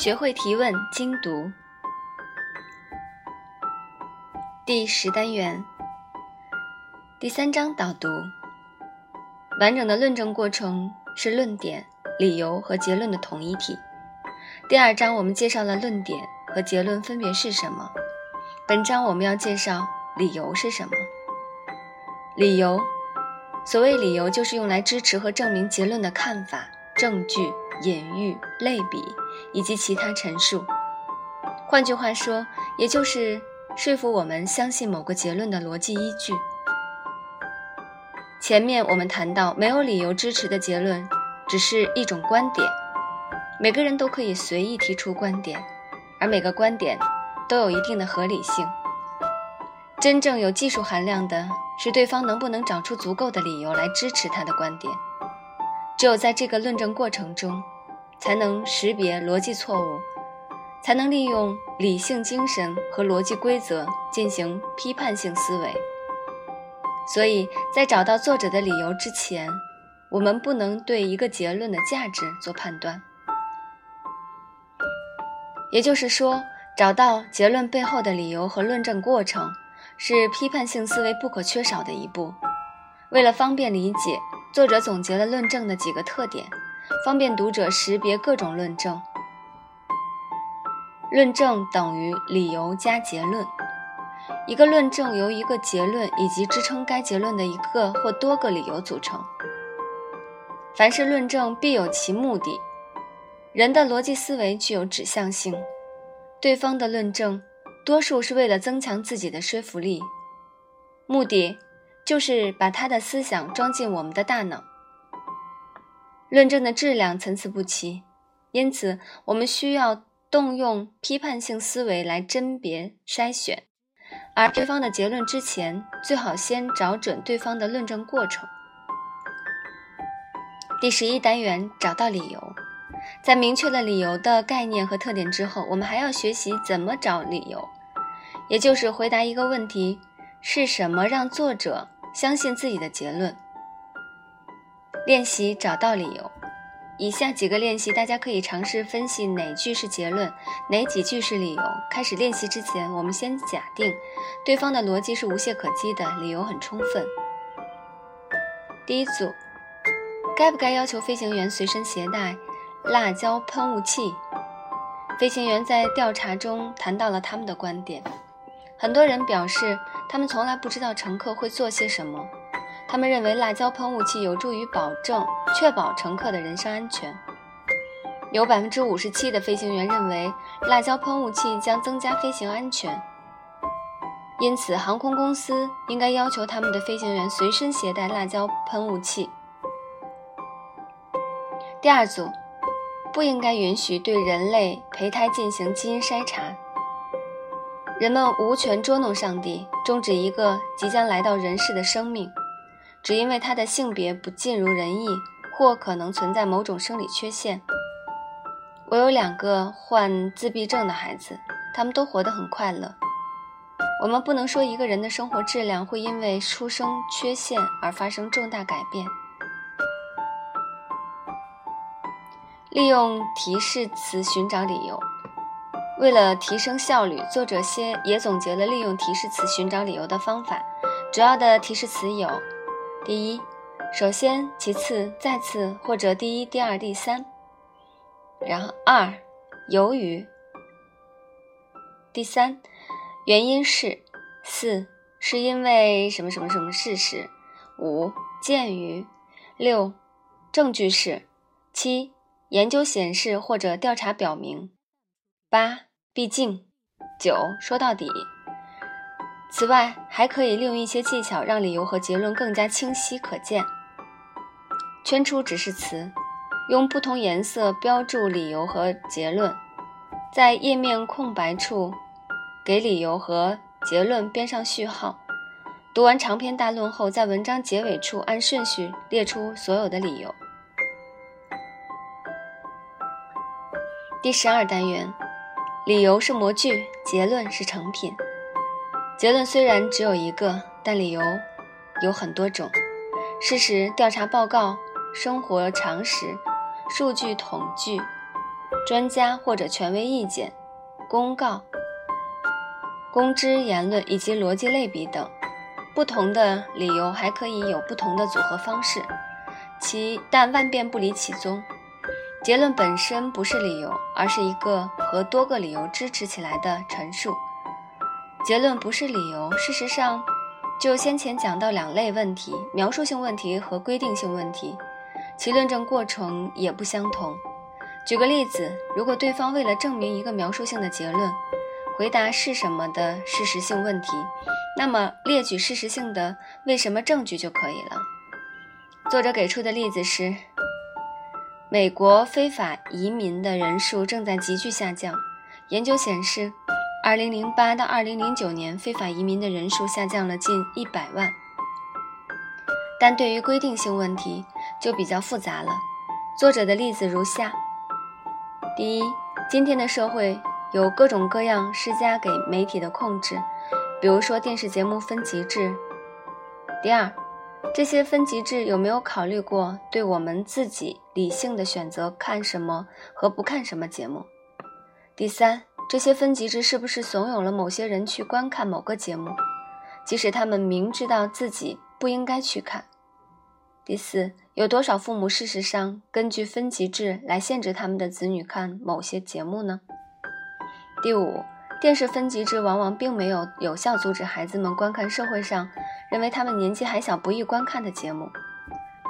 学会提问，精读。第十单元，第三章导读。完整的论证过程是论点、理由和结论的统一体。第二章我们介绍了论点和结论分别是什么。本章我们要介绍理由是什么。理由，所谓理由，就是用来支持和证明结论的看法、证据、隐喻、类比以及其他陈述。换句话说，也就是说服我们相信某个结论的逻辑依据。前面我们谈到，没有理由支持的结论只是一种观点，每个人都可以随意提出观点，而每个观点都有一定的合理性。真正有技术含量的是对方能不能找出足够的理由来支持他的观点。只有在这个论证过程中，才能识别逻辑错误，才能利用理性精神和逻辑规则进行批判性思维。所以在找到作者的理由之前，我们不能对一个结论的价值做判断。也就是说，找到结论背后的理由和论证过程。是批判性思维不可缺少的一步。为了方便理解，作者总结了论证的几个特点，方便读者识别各种论证。论证等于理由加结论。一个论证由一个结论以及支撑该结论的一个或多个理由组成。凡是论证必有其目的。人的逻辑思维具有指向性，对方的论证。多数是为了增强自己的说服力，目的就是把他的思想装进我们的大脑。论证的质量参差不齐，因此我们需要动用批判性思维来甄别筛选。而对方的结论之前，最好先找准对方的论证过程。第十一单元找到理由。在明确了理由的概念和特点之后，我们还要学习怎么找理由，也就是回答一个问题：是什么让作者相信自己的结论？练习找到理由。以下几个练习，大家可以尝试分析哪句是结论，哪几句是理由。开始练习之前，我们先假定对方的逻辑是无懈可击的，理由很充分。第一组，该不该要求飞行员随身携带？辣椒喷雾器，飞行员在调查中谈到了他们的观点。很多人表示，他们从来不知道乘客会做些什么。他们认为辣椒喷雾器有助于保证、确保乘客的人身安全。有百分之五十七的飞行员认为辣椒喷雾器将增加飞行安全，因此航空公司应该要求他们的飞行员随身携带辣椒喷雾器。第二组。不应该允许对人类胚胎进行基因筛查。人们无权捉弄上帝，终止一个即将来到人世的生命，只因为他的性别不尽如人意，或可能存在某种生理缺陷。我有两个患自闭症的孩子，他们都活得很快乐。我们不能说一个人的生活质量会因为出生缺陷而发生重大改变。利用提示词寻找理由。为了提升效率，作者先也总结了利用提示词寻找理由的方法。主要的提示词有：第一，首先，其次，再次，或者第一、第二、第三。然后二，由于。第三，原因是。四，是因为什么什么什么事实。五，鉴于。六，证据是。七。研究显示或者调查表明，八，毕竟，九，说到底。此外，还可以利用一些技巧，让理由和结论更加清晰可见。圈出指示词，用不同颜色标注理由和结论，在页面空白处给理由和结论编上序号。读完长篇大论后，在文章结尾处按顺序列出所有的理由。第十二单元，理由是模具，结论是成品。结论虽然只有一个，但理由有很多种。事实、调查报告、生活常识、数据统计、专家或者权威意见、公告、公知言论以及逻辑类比等。不同的理由还可以有不同的组合方式，其但万变不离其宗。结论本身不是理由，而是一个和多个理由支持起来的陈述。结论不是理由，事实上，就先前讲到两类问题：描述性问题和规定性问题，其论证过程也不相同。举个例子，如果对方为了证明一个描述性的结论，回答是什么的事实性问题，那么列举事实性的为什么证据就可以了。作者给出的例子是：美国非法移民的人数正在急剧下降。研究显示，2008到2009年非法移民的人数下降了近100万。但对于规定性问题就比较复杂了。作者的例子如下：第一，今天的社会。有各种各样施加给媒体的控制，比如说电视节目分级制。第二，这些分级制有没有考虑过对我们自己理性的选择看什么和不看什么节目？第三，这些分级制是不是怂恿了某些人去观看某个节目，即使他们明知道自己不应该去看？第四，有多少父母事实上根据分级制来限制他们的子女看某些节目呢？第五，电视分级制往往并没有有效阻止孩子们观看社会上认为他们年纪还小不宜观看的节目。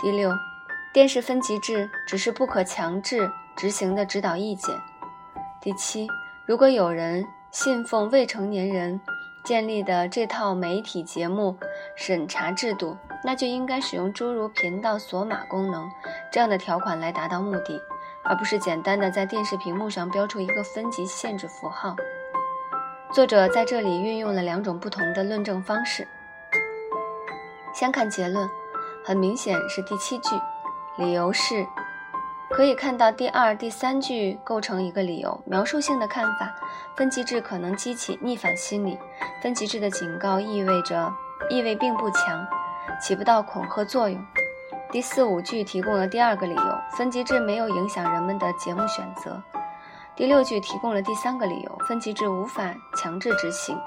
第六，电视分级制只是不可强制执行的指导意见。第七，如果有人信奉未成年人建立的这套媒体节目审查制度，那就应该使用诸如频道锁码功能这样的条款来达到目的。而不是简单的在电视屏幕上标出一个分级限制符号。作者在这里运用了两种不同的论证方式。先看结论，很明显是第七句，理由是，可以看到第二、第三句构成一个理由。描述性的看法，分级制可能激起逆反心理。分级制的警告意味着意味并不强，起不到恐吓作用。第四五句提供了第二个理由，分级制没有影响人们的节目选择。第六句提供了第三个理由，分级制无法强制执行。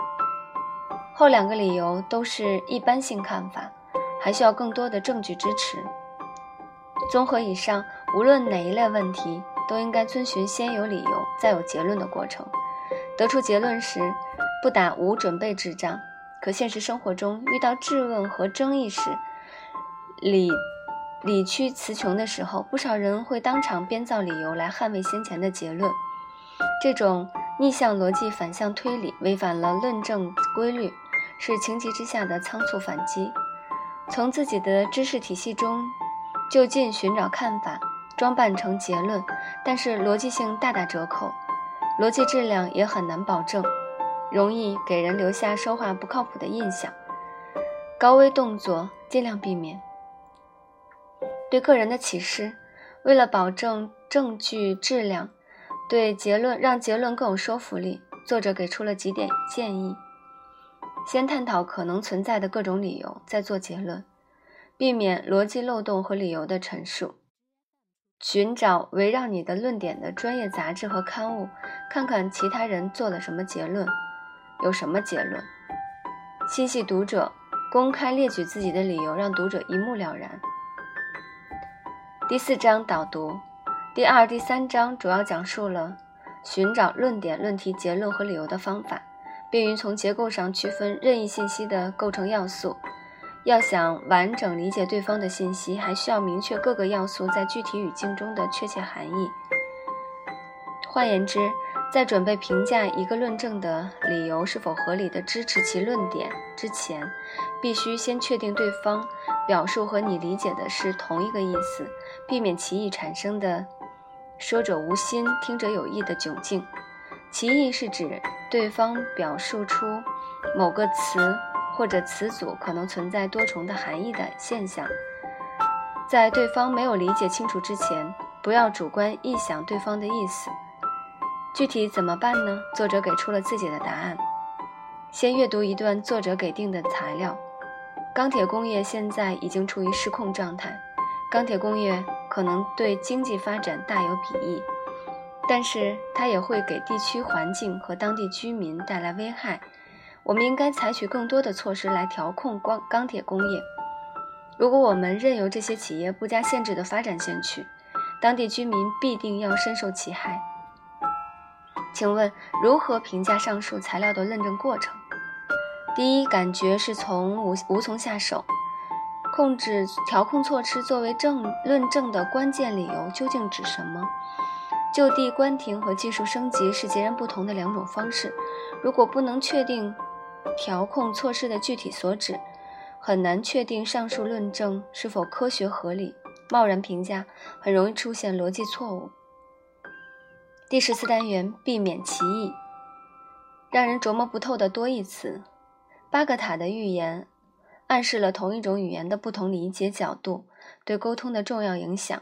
后两个理由都是一般性看法，还需要更多的证据支持。综合以上，无论哪一类问题，都应该遵循先有理由再有结论的过程。得出结论时，不打无准备之仗。可现实生活中遇到质问和争议时，理。理屈词穷的时候，不少人会当场编造理由来捍卫先前的结论。这种逆向逻辑反向推理违反了论证规律，是情急之下的仓促反击。从自己的知识体系中就近寻找看法，装扮成结论，但是逻辑性大打折扣，逻辑质量也很难保证，容易给人留下说话不靠谱的印象。高危动作尽量避免。对个人的启示，为了保证证据质量，对结论让结论更有说服力，作者给出了几点建议：先探讨可能存在的各种理由，再做结论，避免逻辑漏洞和理由的陈述；寻找围绕你的论点的专业杂志和刊物，看看其他人做了什么结论，有什么结论；心系读者，公开列举自己的理由，让读者一目了然。第四章导读，第二、第三章主要讲述了寻找论点、论题、结论和理由的方法，便于从结构上区分任意信息的构成要素。要想完整理解对方的信息，还需要明确各个要素在具体语境中的确切含义。换言之，在准备评价一个论证的理由是否合理的支持其论点之前，必须先确定对方表述和你理解的是同一个意思。避免歧义产生的“说者无心，听者有意”的窘境。歧义是指对方表述出某个词或者词组可能存在多重的含义的现象。在对方没有理解清楚之前，不要主观臆想对方的意思。具体怎么办呢？作者给出了自己的答案。先阅读一段作者给定的材料：钢铁工业现在已经处于失控状态。钢铁工业可能对经济发展大有裨益，但是它也会给地区环境和当地居民带来危害。我们应该采取更多的措施来调控光钢铁工业。如果我们任由这些企业不加限制地发展下去，当地居民必定要深受其害。请问如何评价上述材料的论证过程？第一，感觉是从无无从下手。控制调控措施作为证论证的关键理由究竟指什么？就地关停和技术升级是截然不同的两种方式。如果不能确定调控措施的具体所指，很难确定上述论证是否科学合理。贸然评价很容易出现逻辑错误。第十四单元避免歧义，让人琢磨不透的多义词。巴格塔的预言。暗示了同一种语言的不同理解角度对沟通的重要影响。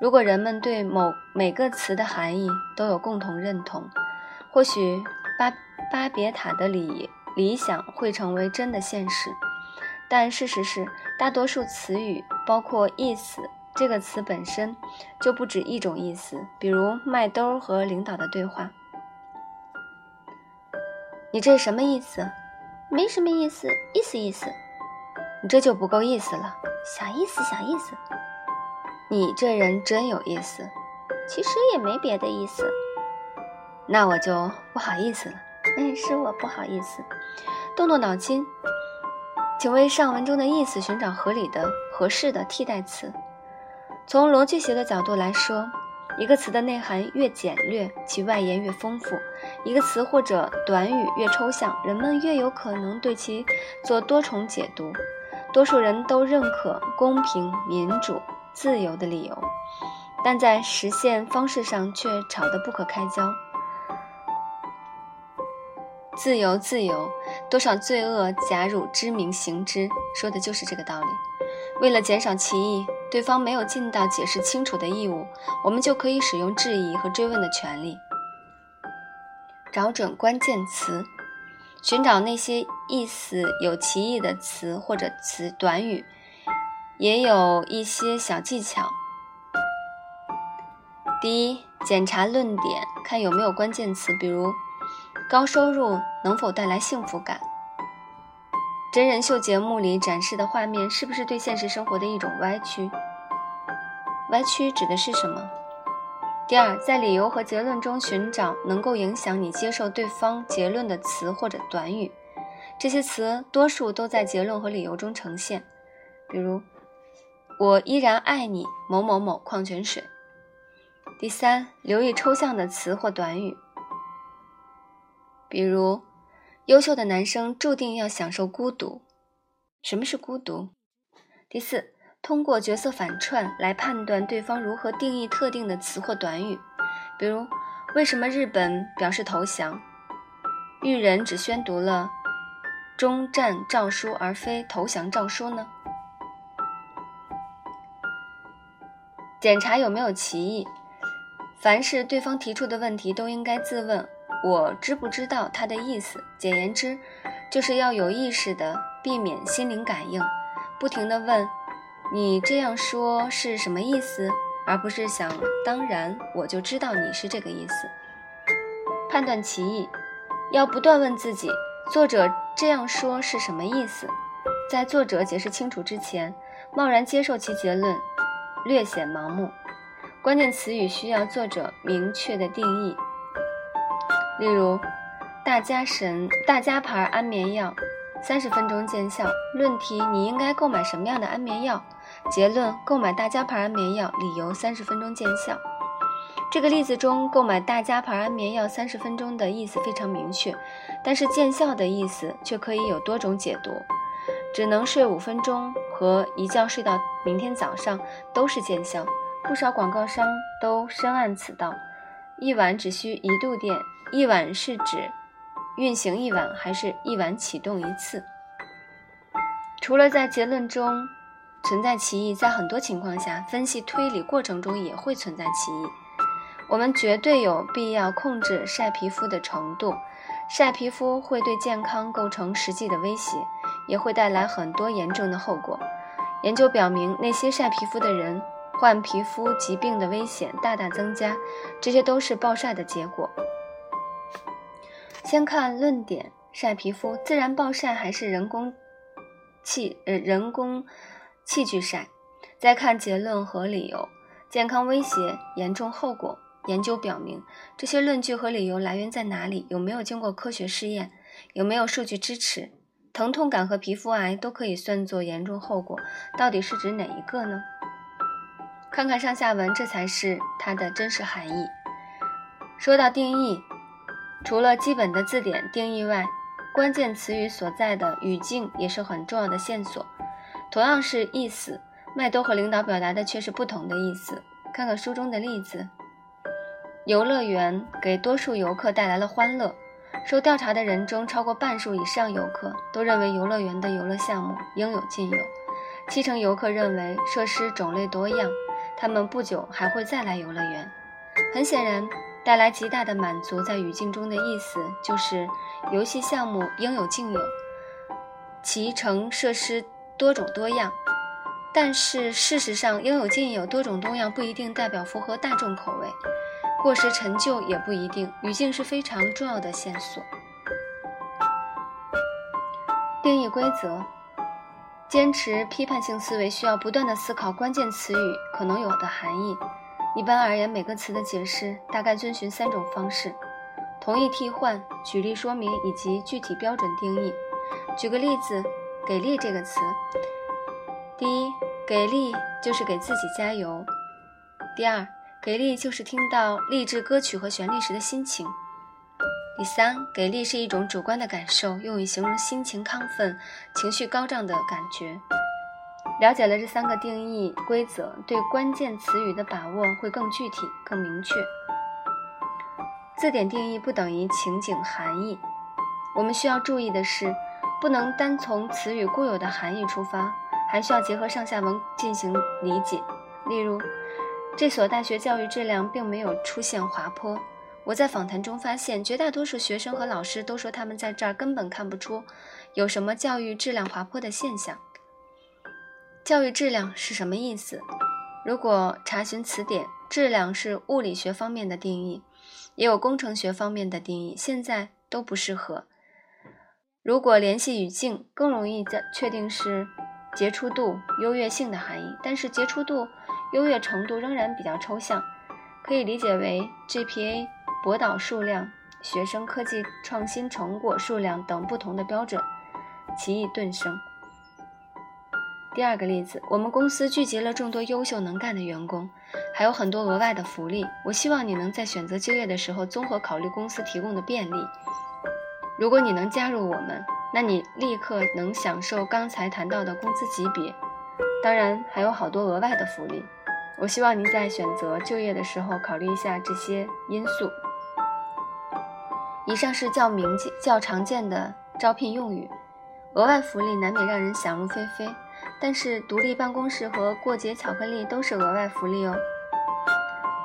如果人们对某每个词的含义都有共同认同，或许巴巴别塔的理理想会成为真的现实。但事实是，大多数词语，包括“意思”这个词本身，就不止一种意思。比如麦兜和领导的对话：“你这什么意思？没什么意思，意思意思。”你这就不够意思了，小意思，小意思。你这人真有意思，其实也没别的意思。那我就不好意思了。嗯，是我不好意思。动动脑筋，请为上文中的意思寻找合理的、合适的替代词。从逻辑学的角度来说，一个词的内涵越简略，其外延越丰富；一个词或者短语越抽象，人们越有可能对其做多重解读。多数人都认可公平、民主、自由的理由，但在实现方式上却吵得不可开交。自由，自由，多少罪恶假汝知名行之，说的就是这个道理。为了减少歧义，对方没有尽到解释清楚的义务，我们就可以使用质疑和追问的权利，找准关键词。寻找那些意思有歧义的词或者词短语，也有一些小技巧。第一，检查论点，看有没有关键词，比如“高收入能否带来幸福感”。真人秀节目里展示的画面是不是对现实生活的一种歪曲？歪曲指的是什么？第二，在理由和结论中寻找能够影响你接受对方结论的词或者短语，这些词多数都在结论和理由中呈现。比如，我依然爱你某某某矿泉水。第三，留意抽象的词或短语，比如，优秀的男生注定要享受孤独。什么是孤独？第四。通过角色反串来判断对方如何定义特定的词或短语，比如，为什么日本表示投降？裕仁只宣读了终战诏书而非投降诏书呢？检查有没有歧义。凡是对方提出的问题，都应该自问：我知不知道他的意思？简言之，就是要有意识的避免心灵感应，不停的问。你这样说是什么意思？而不是想当然我就知道你是这个意思。判断歧义，要不断问自己：作者这样说是什么意思？在作者解释清楚之前，贸然接受其结论，略显盲目。关键词语需要作者明确的定义。例如，大家神大家牌安眠药，三十分钟见效。论题：你应该购买什么样的安眠药？结论：购买大家牌安眠药，理由：三十分钟见效。这个例子中，购买大家牌安眠药三十分钟的意思非常明确，但是见效的意思却可以有多种解读。只能睡五分钟和一觉睡到明天早上都是见效。不少广告商都深谙此道。一晚只需一度电，一晚是指运行一晚，还是一晚启动一次？除了在结论中。存在歧义，在很多情况下，分析推理过程中也会存在歧义。我们绝对有必要控制晒皮肤的程度。晒皮肤会对健康构成实际的威胁，也会带来很多严重的后果。研究表明，那些晒皮肤的人患皮肤疾病的危险大大增加，这些都是暴晒的结果。先看论点：晒皮肤，自然暴晒还是人工器呃人工器具晒？再看结论和理由：健康威胁、严重后果。研究表明，这些论据和理由来源在哪里？有没有经过科学试验？有没有数据支持？疼痛感和皮肤癌都可以算作严重后果，到底是指哪一个呢？看看上下文，这才是它的真实含义。说到定义，除了基本的字典定义外，关键词语所在的语境也是很重要的线索。同样是意思，麦兜和领导表达的却是不同的意思。看看书中的例子。游乐园给多数游客带来了欢乐。受调查的人中，超过半数以上游客都认为游乐园的游乐项目应有尽有。七成游客认为设施种类多样，他们不久还会再来游乐园。很显然，带来极大的满足在语境中的意思就是游戏项目应有尽有，其成设施多种多样。但是事实上，应有尽有、多种多样不一定代表符合大众口味。过时陈旧也不一定，语境是非常重要的线索。定义规则，坚持批判性思维需要不断的思考关键词语可能有的含义。一般而言，每个词的解释大概遵循三种方式：同义替换、举例说明以及具体标准定义。举个例子，“给力”这个词，第一，给力就是给自己加油；第二，给力就是听到励志歌曲和旋律时的心情。第三，给力是一种主观的感受，用于形容心情亢奋、情绪高涨的感觉。了解了这三个定义规则，对关键词语的把握会更具体、更明确。字典定义不等于情景含义。我们需要注意的是，不能单从词语固有的含义出发，还需要结合上下文进行理解。例如。这所大学教育质量并没有出现滑坡。我在访谈中发现，绝大多数学生和老师都说他们在这儿根本看不出有什么教育质量滑坡的现象。教育质量是什么意思？如果查询词典，质量是物理学方面的定义，也有工程学方面的定义，现在都不适合。如果联系语境，更容易在确定是杰出度、优越性的含义，但是杰出度。优越程度仍然比较抽象，可以理解为 GPA、博导数量、学生科技创新成果数量等不同的标准，其义顿生。第二个例子，我们公司聚集了众多优秀能干的员工，还有很多额外的福利。我希望你能在选择就业的时候综合考虑公司提供的便利。如果你能加入我们，那你立刻能享受刚才谈到的工资级别，当然还有好多额外的福利。我希望您在选择就业的时候考虑一下这些因素。以上是较明较常见的招聘用语，额外福利难免让人想入非非。但是独立办公室和过节巧克力都是额外福利哦。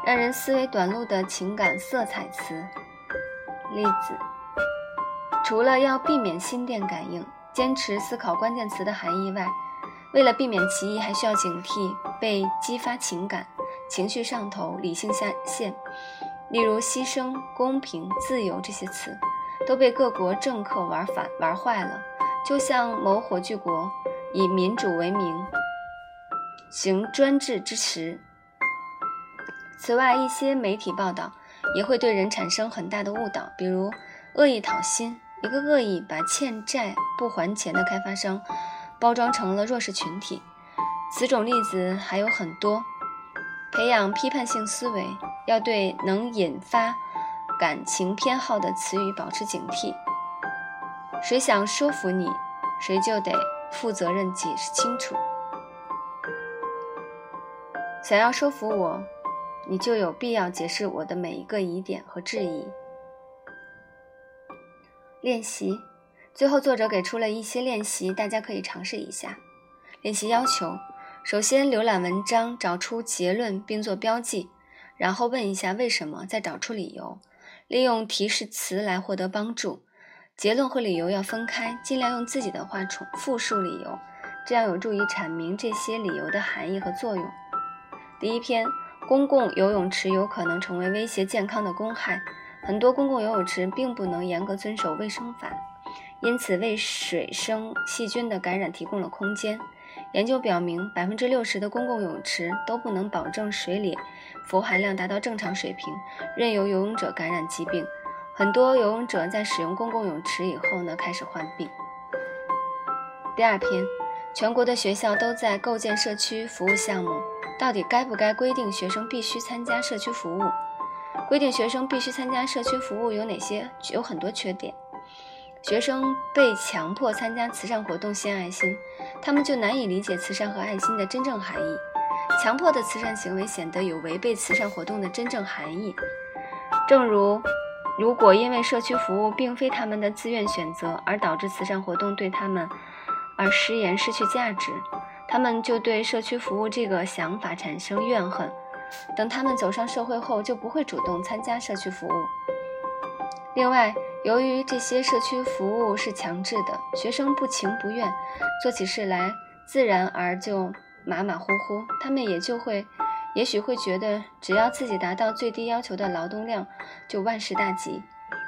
让人思维短路的情感色彩词例子，除了要避免心电感应，坚持思考关键词的含义外。为了避免歧义，还需要警惕被激发情感、情绪上头、理性下线。例如，牺牲、公平、自由这些词，都被各国政客玩反、玩坏了。就像某火炬国以民主为名行专制之实。此外，一些媒体报道也会对人产生很大的误导，比如恶意讨薪，一个恶意把欠债不还钱的开发商。包装成了弱势群体，此种例子还有很多。培养批判性思维，要对能引发感情偏好的词语保持警惕。谁想说服你，谁就得负责任解释清楚。想要说服我，你就有必要解释我的每一个疑点和质疑。练习。最后，作者给出了一些练习，大家可以尝试一下。练习要求：首先，浏览文章，找出结论并做标记，然后问一下为什么，再找出理由，利用提示词来获得帮助。结论和理由要分开，尽量用自己的话重复述理由，这样有助于阐明这些理由的含义和作用。第一篇，公共游泳池有可能成为威胁健康的公害。很多公共游泳池并不能严格遵守卫生法，因此为水生细菌的感染提供了空间。研究表明，百分之六十的公共泳池都不能保证水里氟含量达到正常水平，任由游泳者感染疾病。很多游泳者在使用公共泳池以后呢，开始患病。第二篇，全国的学校都在构建社区服务项目，到底该不该规定学生必须参加社区服务？规定学生必须参加社区服务有哪些？有很多缺点。学生被强迫参加慈善活动献爱心，他们就难以理解慈善和爱心的真正含义。强迫的慈善行为显得有违背慈善活动的真正含义。正如。如果因为社区服务并非他们的自愿选择，而导致慈善活动对他们而失言失去价值，他们就对社区服务这个想法产生怨恨。等他们走上社会后，就不会主动参加社区服务。另外，由于这些社区服务是强制的，学生不情不愿做起事来，自然而就马马虎虎，他们也就会。也许会觉得，只要自己达到最低要求的劳动量，就万事大吉。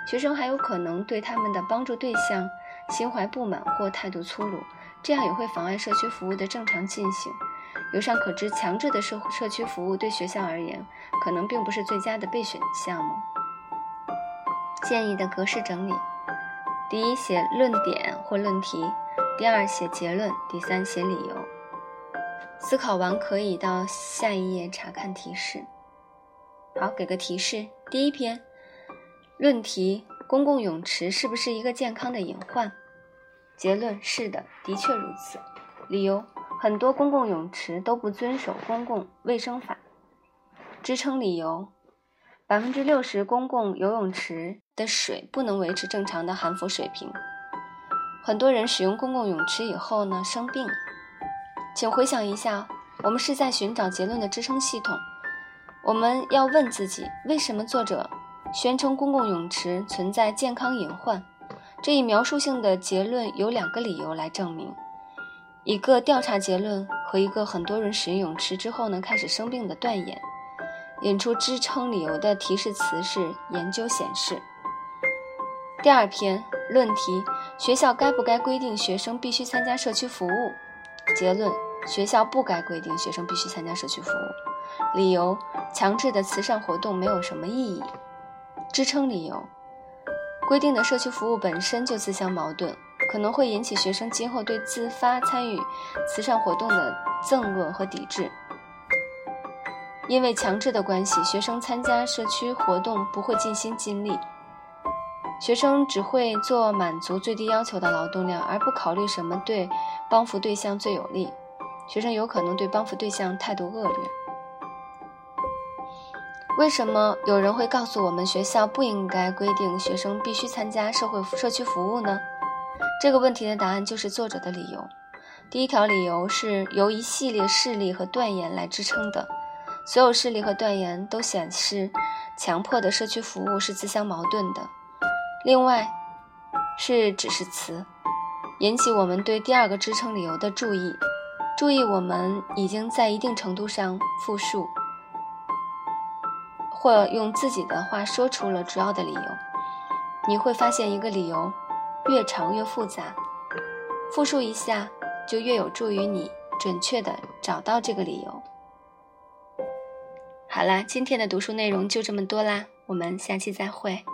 学生还有可能对他们的帮助对象心怀不满或态度粗鲁，这样也会妨碍社区服务的正常进行。由上可知，强制的社社区服务对学校而言，可能并不是最佳的备选项目。建议的格式整理：第一，写论点或论题；第二，写结论；第三，写理由。思考完可以到下一页查看提示。好，给个提示：第一篇论题，公共泳池是不是一个健康的隐患？结论：是的，的确如此。理由：很多公共泳池都不遵守公共卫生法。支撑理由：百分之六十公共游泳池的水不能维持正常的含氟水平。很多人使用公共泳池以后呢，生病了。请回想一下，我们是在寻找结论的支撑系统。我们要问自己：为什么作者宣称公共泳池存在健康隐患？这一描述性的结论有两个理由来证明：一个调查结论和一个很多人使用泳池之后呢开始生病的断言。引出支撑理由的提示词是“研究显示”。第二篇论题：学校该不该规定学生必须参加社区服务？结论。学校不该规定学生必须参加社区服务，理由：强制的慈善活动没有什么意义。支撑理由：规定的社区服务本身就自相矛盾，可能会引起学生今后对自发参与慈善活动的憎恶和抵制。因为强制的关系，学生参加社区活动不会尽心尽力，学生只会做满足最低要求的劳动量，而不考虑什么对帮扶对象最有利。学生有可能对帮扶对象态度恶劣。为什么有人会告诉我们学校不应该规定学生必须参加社会社区服务呢？这个问题的答案就是作者的理由。第一条理由是由一系列事例和断言来支撑的，所有事例和断言都显示强迫的社区服务是自相矛盾的。另外，是指示词，引起我们对第二个支撑理由的注意。注意，我们已经在一定程度上复述，或用自己的话说出了主要的理由。你会发现，一个理由越长越复杂，复述一下就越有助于你准确的找到这个理由。好啦，今天的读书内容就这么多啦，我们下期再会。